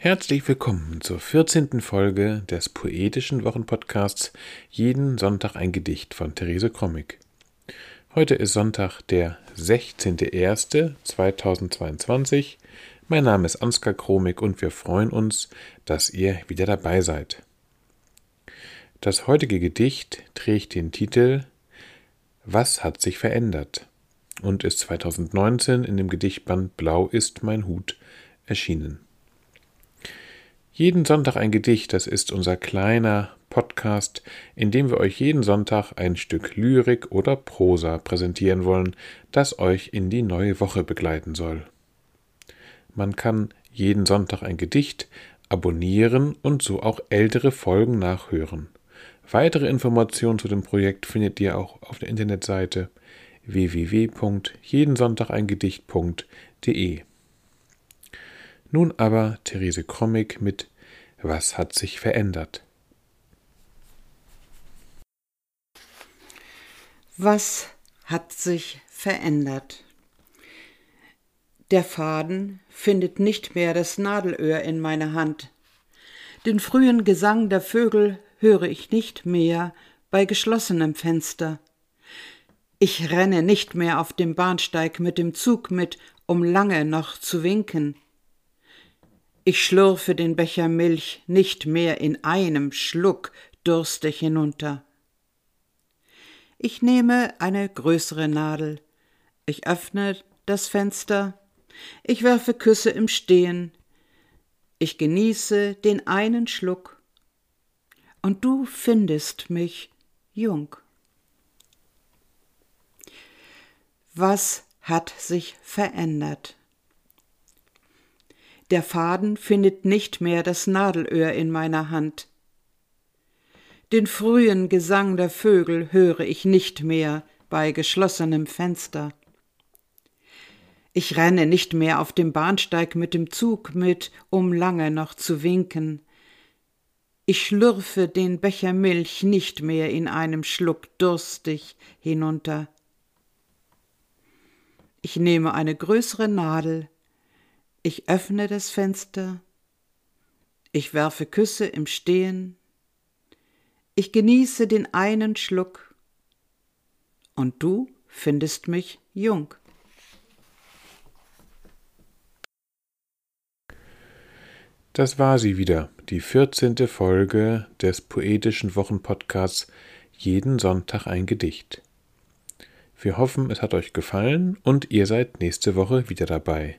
Herzlich willkommen zur 14. Folge des poetischen Wochenpodcasts Jeden Sonntag ein Gedicht von Therese Krommig. Heute ist Sonntag, der 16.01.2022. Mein Name ist Ansgar Kromig und wir freuen uns, dass ihr wieder dabei seid. Das heutige Gedicht trägt den Titel Was hat sich verändert? und ist 2019 in dem Gedichtband Blau ist mein Hut erschienen. Jeden Sonntag ein Gedicht, das ist unser kleiner Podcast, in dem wir euch jeden Sonntag ein Stück Lyrik oder Prosa präsentieren wollen, das euch in die neue Woche begleiten soll. Man kann jeden Sonntag ein Gedicht abonnieren und so auch ältere Folgen nachhören. Weitere Informationen zu dem Projekt findet ihr auch auf der Internetseite www.jedensonntageingedicht.de. Nun aber Therese Krommig mit Was hat sich verändert? Was hat sich verändert? Der Faden findet nicht mehr das Nadelöhr in meiner Hand. Den frühen Gesang der Vögel höre ich nicht mehr bei geschlossenem Fenster. Ich renne nicht mehr auf dem Bahnsteig mit dem Zug mit, um lange noch zu winken. Ich schlürfe den Becher Milch nicht mehr in einem Schluck durstig hinunter. Ich nehme eine größere Nadel, ich öffne das Fenster, ich werfe Küsse im Stehen, ich genieße den einen Schluck, und du findest mich jung. Was hat sich verändert? Der Faden findet nicht mehr das Nadelöhr in meiner Hand. Den frühen Gesang der Vögel höre ich nicht mehr bei geschlossenem Fenster. Ich renne nicht mehr auf dem Bahnsteig mit dem Zug mit, um lange noch zu winken. Ich schlürfe den Becher Milch nicht mehr in einem Schluck durstig hinunter. Ich nehme eine größere Nadel, ich öffne das Fenster, ich werfe Küsse im Stehen, ich genieße den einen Schluck, und du findest mich jung. Das war sie wieder, die 14. Folge des poetischen Wochenpodcasts Jeden Sonntag ein Gedicht. Wir hoffen, es hat euch gefallen und ihr seid nächste Woche wieder dabei.